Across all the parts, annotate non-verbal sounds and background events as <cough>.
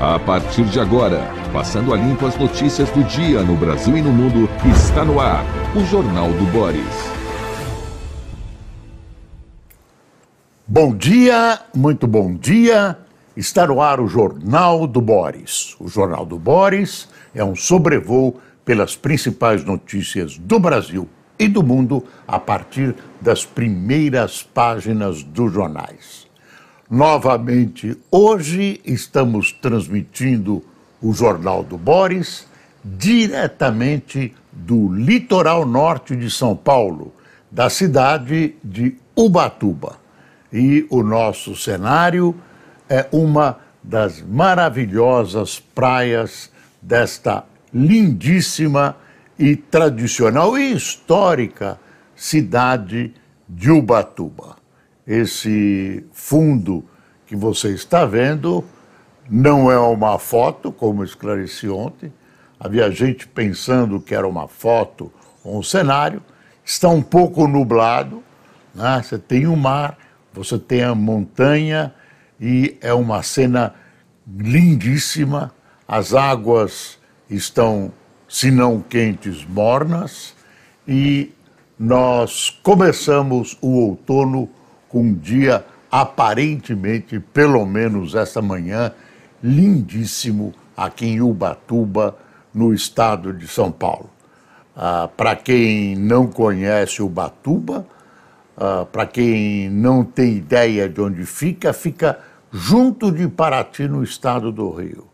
A partir de agora, passando a limpo as notícias do dia no Brasil e no mundo, está no ar o Jornal do Boris. Bom dia, muito bom dia. Está no ar o Jornal do Boris. O Jornal do Boris é um sobrevoo pelas principais notícias do Brasil e do mundo a partir das primeiras páginas dos jornais. Novamente, hoje estamos transmitindo o Jornal do Boris diretamente do litoral norte de São Paulo, da cidade de Ubatuba. E o nosso cenário é uma das maravilhosas praias desta lindíssima e tradicional e histórica cidade de Ubatuba. Esse fundo que você está vendo não é uma foto, como esclareci ontem. Havia gente pensando que era uma foto ou um cenário. Está um pouco nublado. Né? Você tem o mar, você tem a montanha e é uma cena lindíssima. As águas estão, se não quentes, mornas. E nós começamos o outono com um dia aparentemente, pelo menos essa manhã, lindíssimo aqui em Ubatuba, no estado de São Paulo. Ah, para quem não conhece Ubatuba, ah, para quem não tem ideia de onde fica, fica junto de Paraty, no estado do Rio.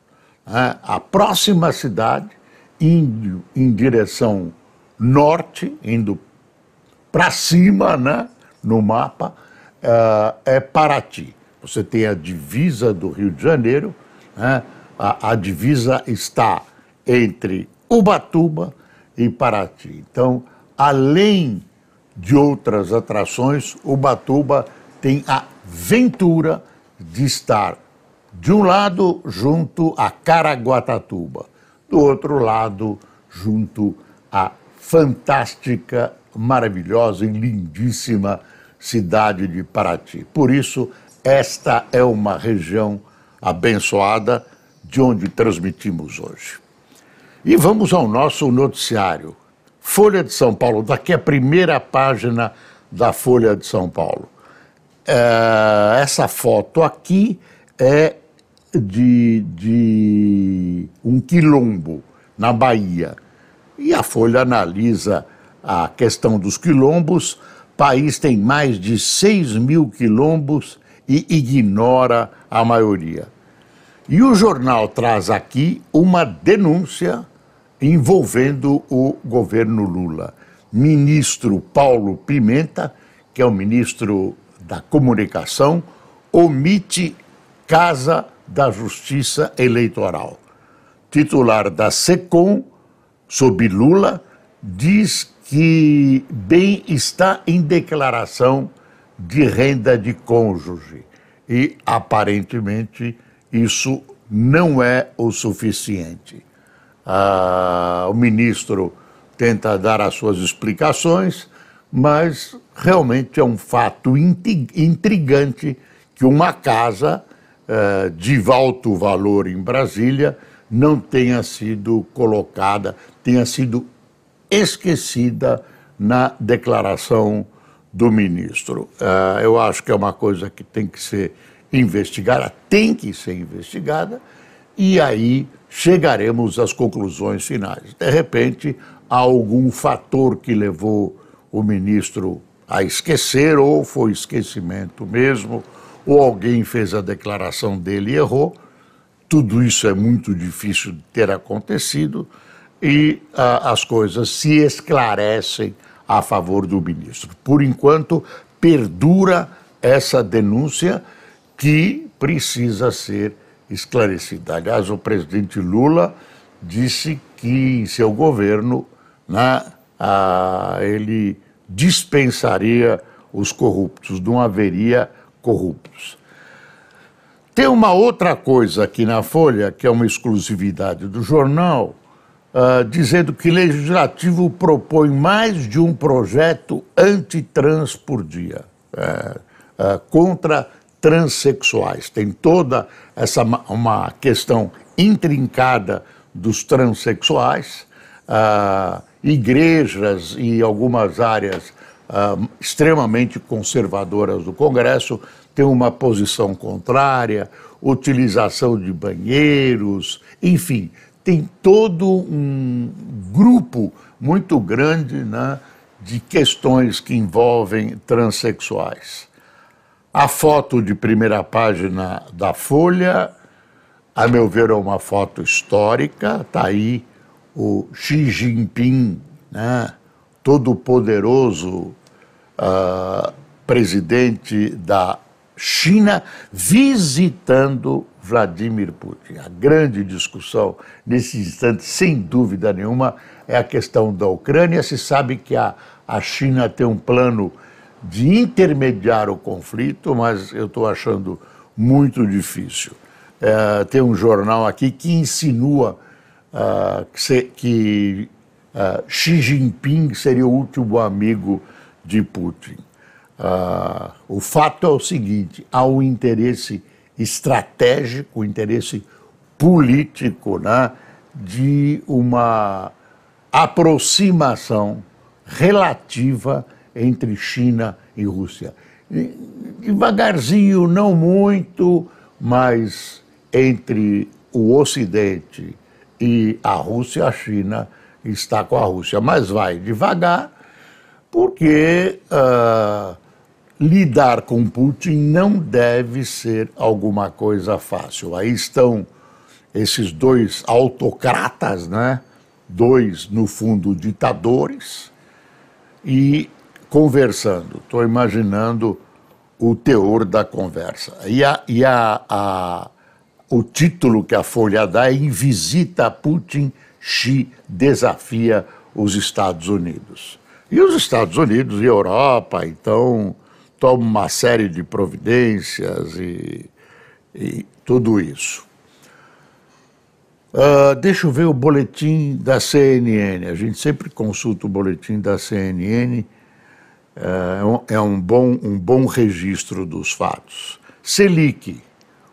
Ah, a próxima cidade, indo em direção norte, indo para cima né, no mapa, uh, é Paraty. Você tem a divisa do Rio de Janeiro, né? a, a divisa está entre Ubatuba e Paraty. Então, além de outras atrações, Ubatuba tem a ventura de estar, de um lado, junto a Caraguatatuba, do outro lado, junto à fantástica, maravilhosa e lindíssima cidade de Paraty. Por isso, esta é uma região abençoada de onde transmitimos hoje. E vamos ao nosso noticiário. Folha de São Paulo, daqui a primeira página da Folha de São Paulo. É, essa foto aqui é de, de um quilombo na Bahia. E a Folha analisa a questão dos quilombos país tem mais de 6 mil quilombos e ignora a maioria. E o jornal traz aqui uma denúncia envolvendo o governo Lula. Ministro Paulo Pimenta, que é o ministro da Comunicação, omite Casa da Justiça Eleitoral. Titular da SECOM, sob Lula, diz que bem está em declaração de renda de cônjuge. E, aparentemente, isso não é o suficiente. Ah, o ministro tenta dar as suas explicações, mas realmente é um fato intrigante que uma casa eh, de alto valor em Brasília não tenha sido colocada, tenha sido esquecida na declaração do ministro. Uh, eu acho que é uma coisa que tem que ser investigada, tem que ser investigada, e aí chegaremos às conclusões finais. De repente, há algum fator que levou o ministro a esquecer, ou foi esquecimento mesmo, ou alguém fez a declaração dele e errou. Tudo isso é muito difícil de ter acontecido e ah, as coisas se esclarecem a favor do ministro. Por enquanto, perdura essa denúncia que precisa ser esclarecida. Aliás, o presidente Lula disse que em seu governo né, ah, ele dispensaria os corruptos, não haveria corruptos. Tem uma outra coisa aqui na Folha, que é uma exclusividade do jornal, uh, dizendo que o legislativo propõe mais de um projeto antitrans por dia, uh, uh, contra transexuais. Tem toda essa uma questão intrincada dos transexuais, uh, igrejas e algumas áreas uh, extremamente conservadoras do Congresso têm uma posição contrária, utilização de banheiros, enfim, tem todo um grupo muito grande né, de questões que envolvem transexuais. A foto de primeira página da Folha, a meu ver, é uma foto histórica. Está aí o Xi Jinping, né, todo poderoso uh, presidente da China, visitando Vladimir Putin. A grande discussão nesse instante, sem dúvida nenhuma, é a questão da Ucrânia. Se sabe que a, a China tem um plano de intermediar o conflito, mas eu estou achando muito difícil. É, tem um jornal aqui que insinua uh, que, se, que uh, Xi Jinping seria o último amigo de Putin. Uh, o fato é o seguinte: há um interesse estratégico, um interesse político né, de uma aproximação relativa entre China e Rússia. Devagarzinho, não muito, mas entre o Ocidente e a Rússia, a China está com a Rússia. Mas vai devagar, porque uh, lidar com Putin não deve ser alguma coisa fácil. Aí estão esses dois autocratas, né? dois, no fundo, ditadores, e conversando. Estou imaginando o teor da conversa. E, a, e a, a, o título que a Folha dá é Em Visita a Putin, Xi desafia os Estados Unidos. E os Estados Unidos e Europa, então, tomam uma série de providências e, e tudo isso. Uh, deixa eu ver o boletim da CNN. A gente sempre consulta o boletim da CNN. Uh, ah, é, é um, bom, um bom registro dos fatos. Selic,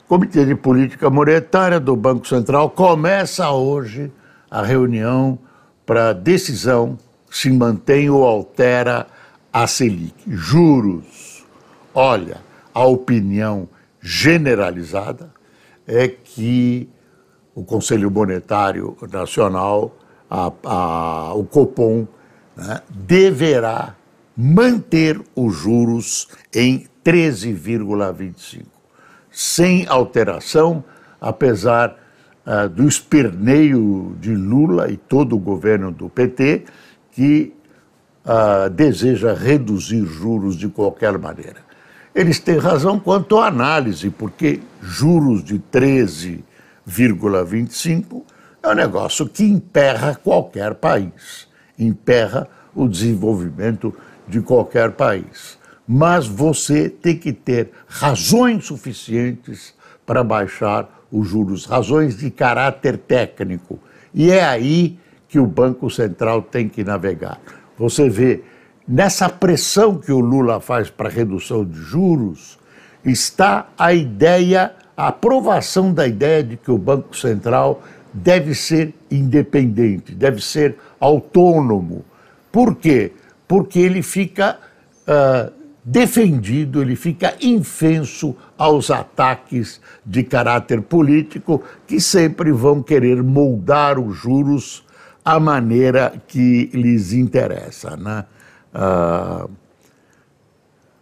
Comitê de Política Monetária do Banco Central, começa hoje a reunião para decisão se mantém ou altera a Selic. Juros. Olha, a opinião generalizada é que o Conselho Monetário Nacional, a, a, o Copom, né, deverá manter os juros em 13,25, sem alteração, apesar uh, do esperneio de Lula e todo o governo do PT, que uh, deseja reduzir juros de qualquer maneira. Eles têm razão quanto à análise, porque juros de 13 0,25 é um negócio que emperra qualquer país, emperra o desenvolvimento de qualquer país. Mas você tem que ter razões suficientes para baixar os juros, razões de caráter técnico. E é aí que o Banco Central tem que navegar. Você vê, nessa pressão que o Lula faz para redução de juros, está a ideia a aprovação da ideia de que o Banco Central deve ser independente, deve ser autônomo. Por quê? Porque ele fica uh, defendido, ele fica infenso aos ataques de caráter político que sempre vão querer moldar os juros à maneira que lhes interessa. Né? Uh,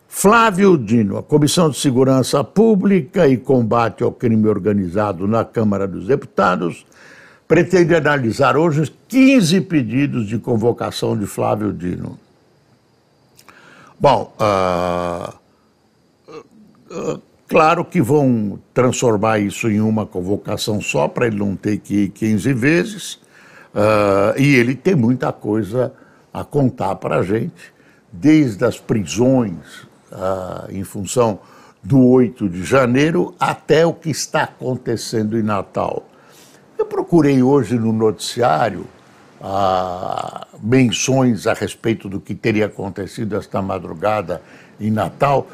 Flávio Dino, a Comissão de Segurança Pública e Combate ao Crime Organizado na Câmara dos Deputados pretende analisar hoje 15 pedidos de convocação de Flávio Dino. Bom, uh, uh, claro que vão transformar isso em uma convocação só, para ele não ter que ir 15 vezes, e ele tem muita coisa a contar para a gente, desde as prisões ah, em função do 8 de janeiro até o que está acontecendo em Natal. Eu procurei hoje no noticiário ah, menções a respeito do que teria acontecido esta madrugada em Natal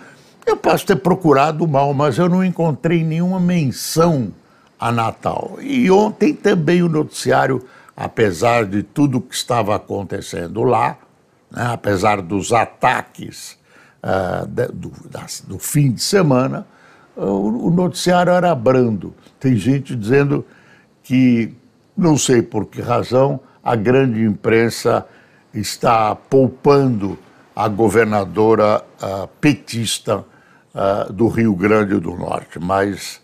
Eu posso ter procurado mal, mas eu não encontrei nenhuma menção a Natal. E ontem também o noticiário, apesar de tudo que estava acontecendo lá, né, apesar dos ataques uh, do, das, do, fim de semana, o, o noticiário era brando. Tem gente dizendo que, não sei por que razão, a grande imprensa está poupando a governadora uh, petista uh, do Rio Grande do Norte, mas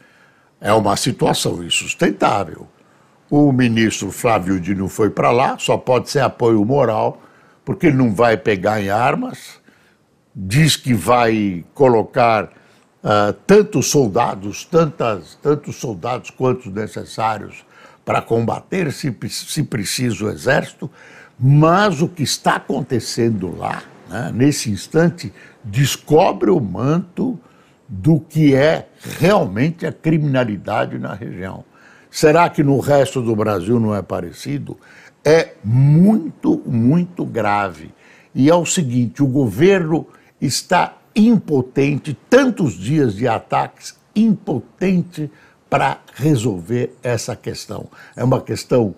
é uma situação insustentável. O ministro Flávio Dino foi para lá, só pode ser apoio moral, porque ele não vai pegar em armas, diz que vai colocar uh, tantos soldados, tantas, tantos soldados quantos necessários para combater, se, se preciso, o exército, mas o que está acontecendo lá, né, nesse instante, descobre o manto do que é realmente a criminalidade na região. Será que no resto do Brasil não é parecido? É muito, muito grave. E é o seguinte: o governo está impotente, tantos dias de ataques, impotente para resolver essa questão. É uma questão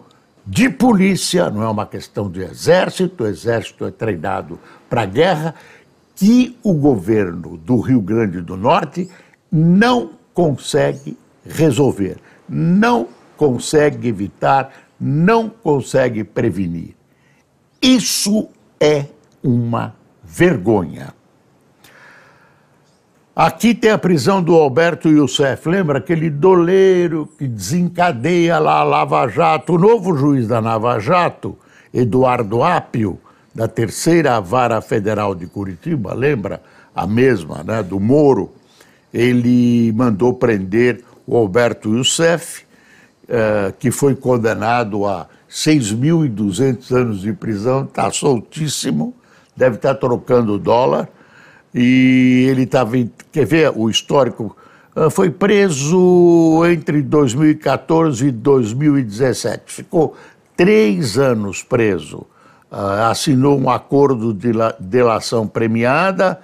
de polícia, não é uma questão de exército, o exército é treinado para a guerra, que o governo do Rio Grande do Norte não consegue resolver, não consegue evitar, não consegue prevenir. Isso é uma vergonha. Aqui tem a prisão do Alberto Youssef, lembra aquele doleiro que desencadeia lá a Lava Jato, o novo juiz da Lava Jato, Eduardo Apio, da terceira vara federal de Curitiba, lembra? A mesma, né, do Moro. Ele mandou prender o Alberto Youssef, eh, que foi condenado a 6.200 anos de prisão, está soltíssimo, deve estar tá trocando dólar e ele estava. Quer ver o histórico? Ah, foi preso entre 2014 e 2017. Ficou três anos preso. Uh, assinou um acordo de delação premiada.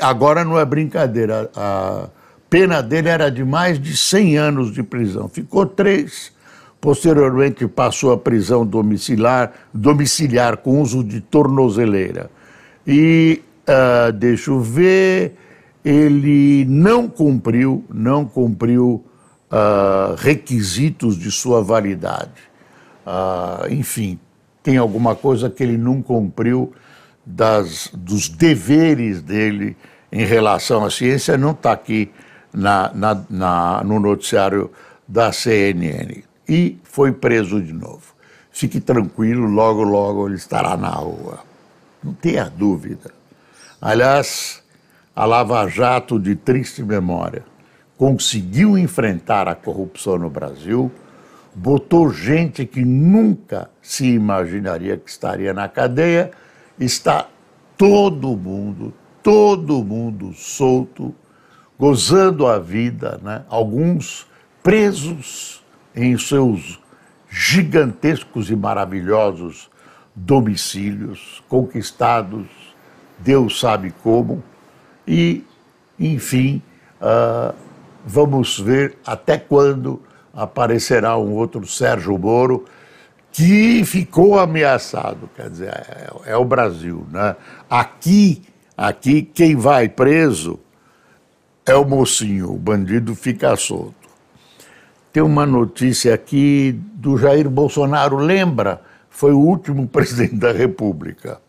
Agora não é brincadeira. A pena dele era de mais de 100 anos de prisão. Ficou três. Posteriormente passou a prisão domiciliar, domiciliar com uso de tornozeleira. E uh, deixa eu ver, ele não cumpriu, não cumpriu uh, requisitos de sua validade. Uh, enfim, tem alguma coisa que ele não cumpriu das, dos deveres dele em relação à ciência, não está aqui na, na, na, no noticiário da CNN. E foi preso de novo. Fique tranquilo, logo, logo ele estará na rua. Não tenha dúvida. Aliás, a Lava Jato, de triste memória, conseguiu enfrentar a corrupção no Brasil, botou gente que nunca se imaginaria que estaria na cadeia, está todo mundo, todo mundo solto, gozando a vida, né? alguns presos em seus gigantescos e maravilhosos domicílios, conquistados Deus sabe como, e, enfim, uh, vamos ver até quando aparecerá um outro Sérgio Moro que ficou ameaçado. Quer dizer, é, é, o Brasil, né? Aqui, aqui, quem vai preso é o mocinho, o bandido fica solto. Tem uma notícia aqui do Jair Bolsonaro, lembra? Foi o último <laughs> presidente da República.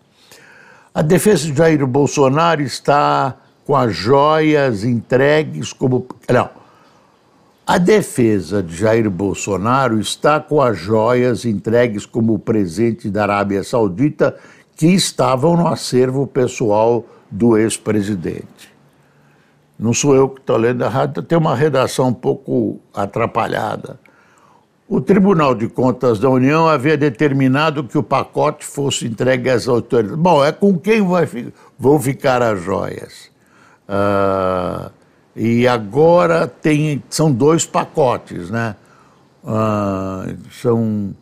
A defesa de Jair Bolsonaro está com as joias entregues como. Não. A defesa de Jair Bolsonaro está com as joias entregues como presente da Arábia Saudita que estavam no acervo pessoal do ex-presidente. Não sou eu que estou lendo errado, tem uma redação um pouco atrapalhada. O Tribunal de Contas da União havia determinado que o pacote fosse entregue às autoridades. Bom, é com quem vai, vão ficar as joias. Uh, e agora tem, são dois pacotes, né? Uh, são,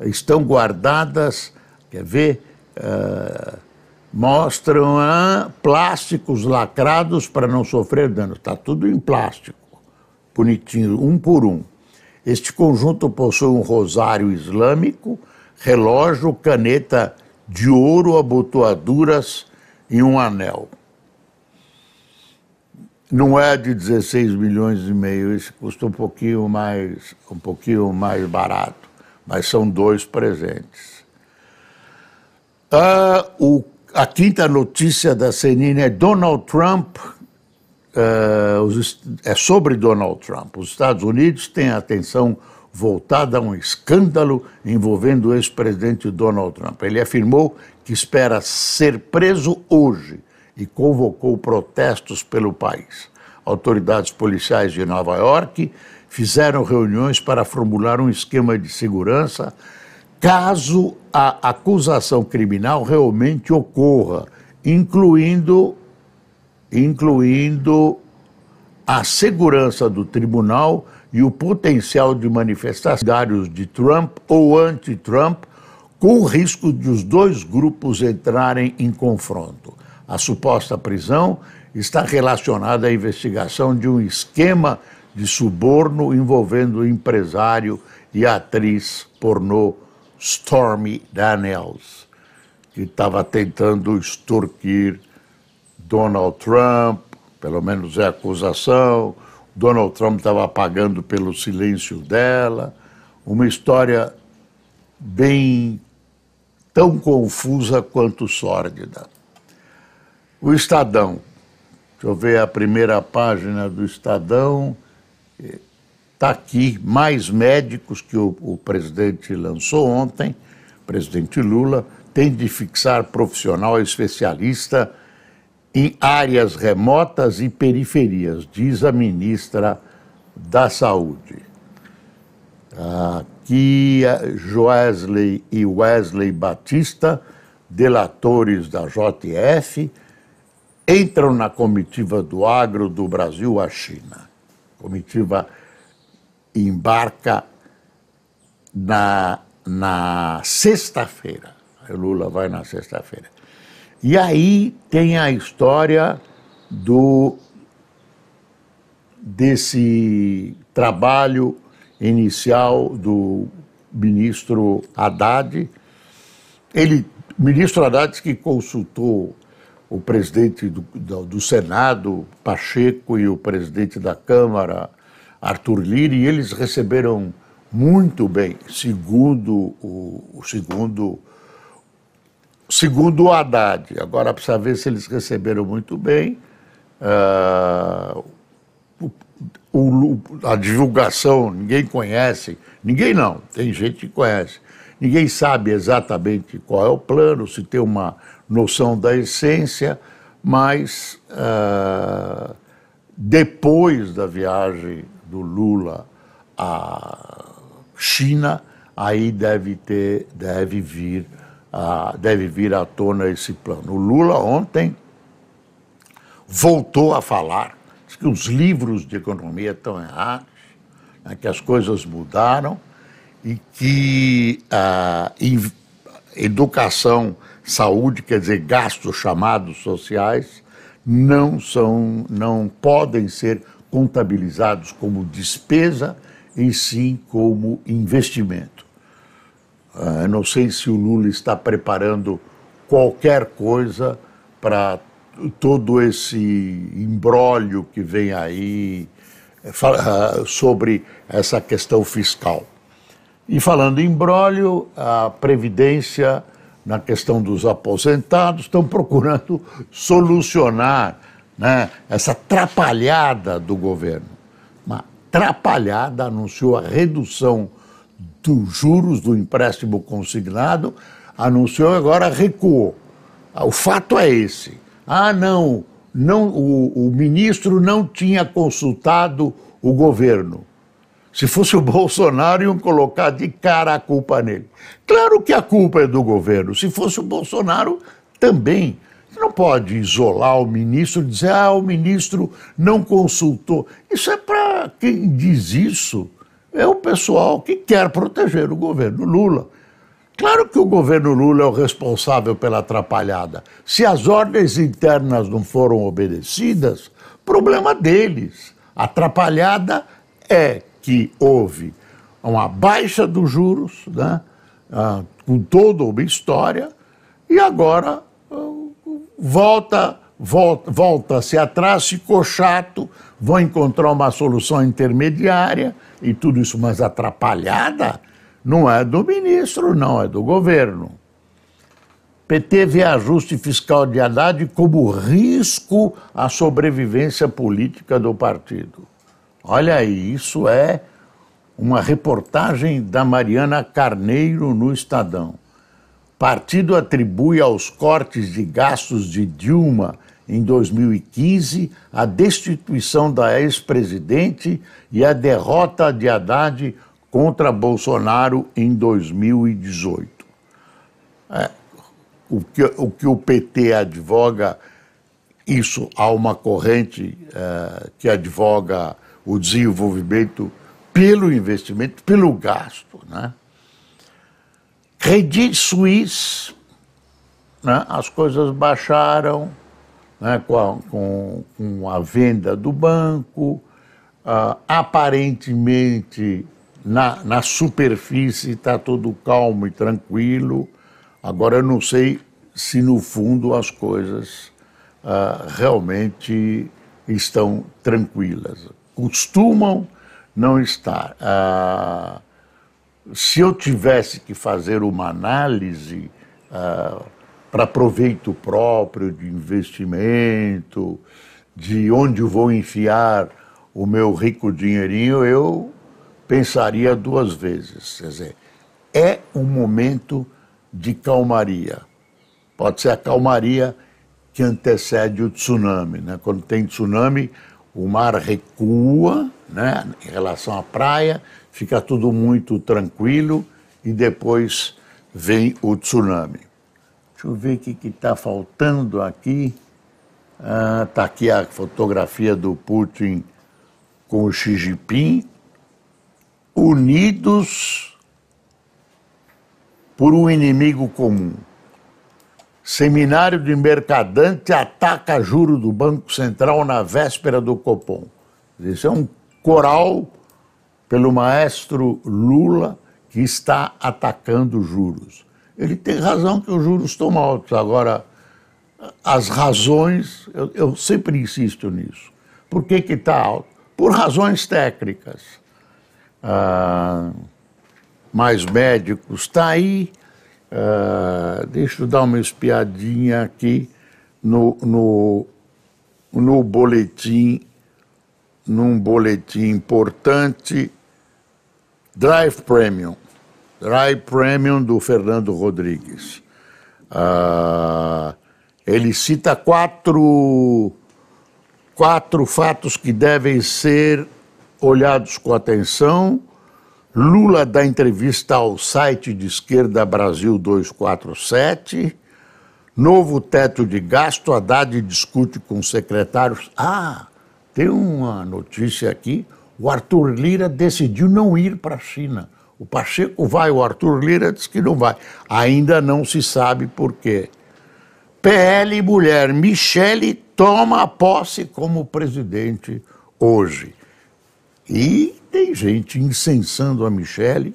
estão guardadas, quer ver? Uh, mostram ah, plásticos lacrados para não sofrer dano. Está tudo em plástico, bonitinho, um por um. Este conjunto possui um rosário islâmico, relógio, caneta de ouro, abotoaduras e um anel. Não é de 16 milhões e meio, esse custa um pouquinho mais, um pouquinho mais barato, mas são dois presentes. Ah, o, a quinta notícia da CNN é Donald Trump, uh, é sobre Donald Trump. Os Estados Unidos têm a atenção voltada a um escândalo envolvendo o ex-presidente Donald Trump. Ele afirmou que espera ser preso hoje e convocou protestos pelo país. Autoridades policiais de Nova York fizeram reuniões para formular um esquema de segurança caso a acusação criminal realmente ocorra, incluindo incluindo a segurança do tribunal e o potencial de manifestações de Trump ou anti-Trump, com o risco de os dois grupos entrarem em confronto. A suposta prisão está relacionada à investigação de um esquema de suborno envolvendo empresário e atriz pornô Stormy Daniels, que estava tentando extorquir Donald Trump, pelo menos é a acusação. Donald Trump estava pagando pelo silêncio dela. Uma história bem tão confusa quanto sórdida. O Estadão. Deixa eu ver a primeira página do Estadão. Está aqui, mais médicos que o, o presidente lançou ontem, presidente Lula, tem de fixar profissional especialista em áreas remotas e periferias, diz a ministra da Saúde. Aqui, Joesley e Wesley Batista, delatores da JF, entram na comitiva do agro do Brasil à China. Comitiva embarca na, na sexta-feira. Lula vai na sexta-feira. E aí tem a história do desse trabalho inicial do ministro Haddad. Ele, ministro Haddad, que consultou o presidente do, do, do, Senado, Pacheco, e o presidente da Câmara, Arthur Lira, e eles receberam muito bem, segundo o, segundo segundo o Haddad. Agora precisa ver se eles receberam muito bem. Uh, o, o, a divulgação, ninguém conhece, ninguém não, tem gente que conhece. Ninguém sabe exatamente qual é o plano, se tem uma noção da essência, mas uh, depois da viagem do Lula à China, aí deve ter, deve vir ah, deve vir à tona esse plano. O Lula ontem voltou a falar que os livros de economia estão errados, né, que as coisas mudaram e que a educação, saúde, quer dizer, gastos chamados sociais, não são, não podem ser contabilizados como despesa, e sim como investimento. Uh, não sei se o Lula está preparando qualquer coisa para todo esse embrólio que vem aí uh, sobre essa questão fiscal. E falando em embrólio, a Previdência, na questão dos aposentados, estão procurando <laughs> solucionar né, essa trapalhada do governo. Uma trapalhada anunciou a redução dos juros do empréstimo consignado, anunciou agora recuou. O fato é esse. Ah, não, não o, o ministro não tinha consultado o governo. Se fosse o <laughs> Bolsonaro, iam colocar de cara a culpa nele. Claro que a culpa é do governo. Se fosse o Bolsonaro, também. Não pode isolar o ministro e dizer, ah, o ministro não consultou. Isso é para quem diz isso é o pessoal que quer proteger o governo Lula. Claro que o governo Lula é o responsável pela atrapalhada. Se as ordens internas não foram obedecidas, problema deles. Atrapalhada é que houve uma baixa dos juros, né, ah, com toda uma história, e agora volta, volta, volta-se atrás, ficou chato, vão encontrar uma solução intermediária e tudo isso, mas atrapalhada não é do ministro, não, é do governo. PT vê ajuste fiscal de Haddad como risco à sobrevivência política do partido. Olha aí, isso é uma reportagem da Mariana Carneiro no Estadão. Partido atribui aos cortes de gastos de Dilma em 2015 a destituição da ex-presidente e a derrota de Haddad contra Bolsonaro em 2018. É, o, que, o que o PT advoga, isso há uma corrente é, que advoga o desenvolvimento pelo investimento, pelo gasto. Né? Credit Suisse, né? as coisas baixaram né? com, a, com, com, a, venda do banco, uh, aparentemente na, na superfície está tudo calmo e tranquilo. Agora eu não sei se no fundo as coisas uh, realmente estão tranquilas. Costumam não estar. Uh, se eu tivesse que fazer uma análise uh, para proveito próprio de investimento, de onde vou enfiar o meu rico dinheirinho, eu pensaria duas vezes. Quer dizer, é um momento de calmaria. Pode ser a calmaria que antecede o tsunami. Né? Quando tem tsunami, o mar recua né, em relação à praia, fica tudo muito tranquilo e depois vem o tsunami. Deixa eu ver o que está faltando aqui. Está ah, tá aqui a fotografia do Putin com o Xi Jinping unidos por um inimigo comum. Seminário de Mercadante ataca juro do Banco Central na véspera do Copom. Isso é um coral pelo maestro Lula que está atacando juros. Ele tem razão que os juros estão altos. Agora, as razões, eu, eu sempre insisto nisso. Por que está alto? Por razões técnicas ah, mais médicos, está aí. Ah, deixa eu dar uma espiadinha aqui no, no, no boletim, num boletim importante, Drive Premium. Drive Premium do Fernando Rodrigues. Ah, ele cita quatro, quatro fatos que devem ser olhados com atenção. Lula dá entrevista ao site de esquerda Brasil 247. Novo teto de gasto, Haddad discute com secretários. Ah, tem uma notícia aqui. O Arthur Lira decidiu não ir para a China. O Pacheco vai, o Arthur Lira diz que não vai. Ainda não se sabe por quê. PL mulher Michele toma posse como presidente hoje. E tem gente incensando a Michele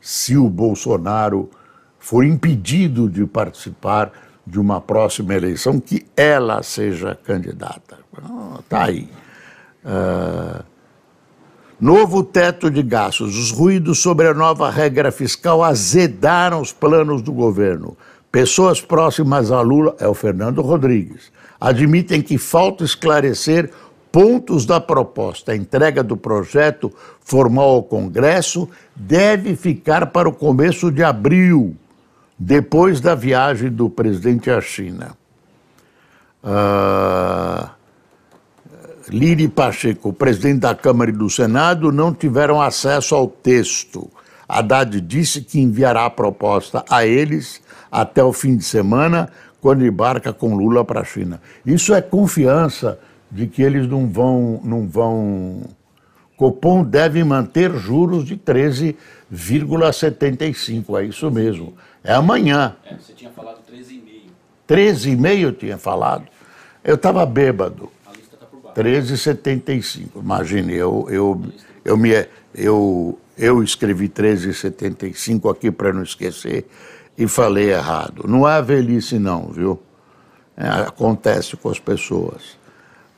se o Bolsonaro for impedido de participar de uma próxima eleição, que ela seja candidata. Está aí. Uh, novo teto de gastos. Os ruídos sobre a nova regra fiscal azedaram os planos do governo. Pessoas próximas a Lula, é o Fernando Rodrigues, admitem que falta esclarecer pontos da proposta. A entrega do projeto formal ao Congresso deve ficar para o começo de abril, depois da viagem do presidente à China. Uh, Liri Pacheco, presidente da Câmara e do Senado, não tiveram acesso ao texto. Haddad disse que enviará a proposta a eles até o fim de semana, quando embarca com Lula para a China. Isso é confiança de que eles não vão, não vão Copom deve manter juros de 13,75. É isso mesmo. É amanhã. É, você tinha falado 13,5. 13,5 eu tinha falado. Eu estava bêbado. 13,75. Imagine, eu, eu, eu, me, eu, eu escrevi 13,75 aqui para não esquecer e falei errado. Não é velhice, não, viu? É, acontece com as pessoas.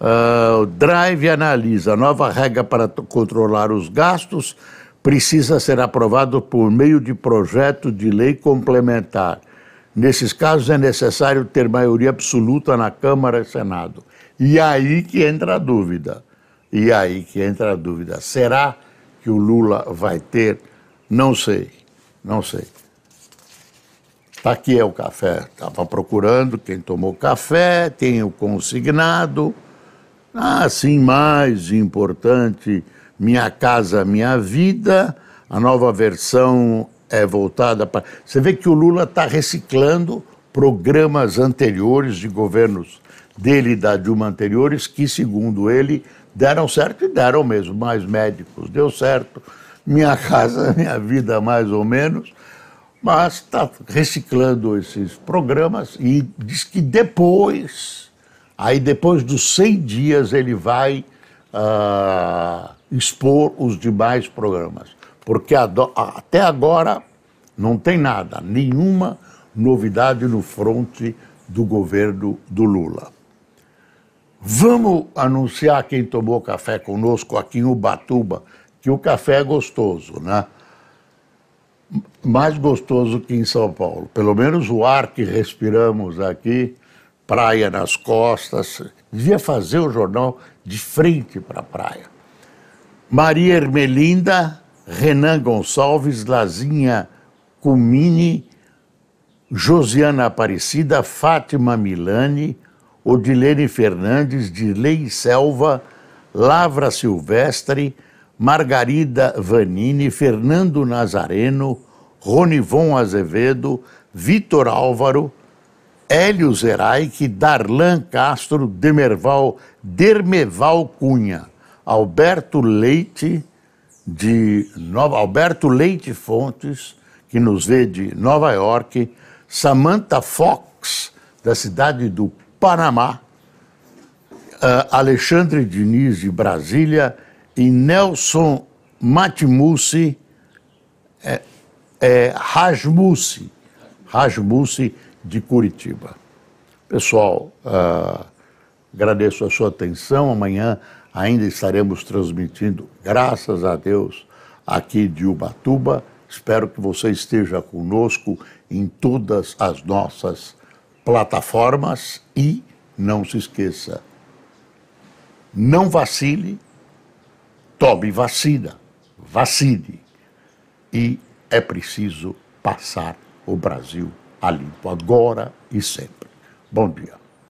Uh, Drive analisa nova regra para controlar os gastos precisa ser aprovado por meio de projeto de lei complementar. Nesses casos é necessário ter maioria absoluta na Câmara e Senado. E aí que entra a dúvida. E aí que entra a dúvida. Será que o Lula vai ter? Não sei. Não sei. Está aqui é o café. Estava procurando quem tomou café, tem o consignado. Assim, mais importante, Minha Casa Minha Vida. A nova versão é voltada para. Você vê que o Lula está reciclando programas anteriores de governos dele e da Dilma anteriores que, segundo ele, deram certo e deram mesmo. Mais médicos, deu certo. Minha <laughs> Casa Minha Vida, mais ou menos. Mas está reciclando esses programas e diz que depois Aí, depois dos 100 dias, ele vai uh, expor os demais programas. Porque até agora não tem nada, nenhuma novidade no fronte do governo do Lula. Vamos anunciar quem tomou café conosco aqui em Ubatuba, que o café é gostoso, né? Mais gostoso que em São Paulo. Pelo menos o ar que respiramos aqui praia nas costas. Devia fazer o jornal de frente para a praia. Maria Ermelinda, Renan Gonçalves, Lazinha Cumini, Josiana Aparecida, Fátima Milani, Odilene Fernandes, Dirley Selva, Lavra Silvestre, Margarida Vanini, Fernando Nazareno, Ronivon Azevedo, Vitor Álvaro, Hélio Zeraik, Darlan Castro, Demerval, Dermeval Cunha, Alberto Leite, de Nova, Alberto Leite Fontes, que nos vê de Nova York, Samantha Fox, da cidade do Panamá, uh, Alexandre Diniz, de Brasília, e Nelson Matimussi, é, é, Rajmussi, Rajmussi, de Curitiba. Pessoal, uh, agradeço a sua atenção. Amanhã ainda estaremos transmitindo, graças a Deus, aqui de Ubatuba. Espero que você esteja conosco em todas as nossas plataformas e não se esqueça, não vacile, tome vacina, vacine e é preciso passar o Brasil a limpo agora e sempre. Bom dia.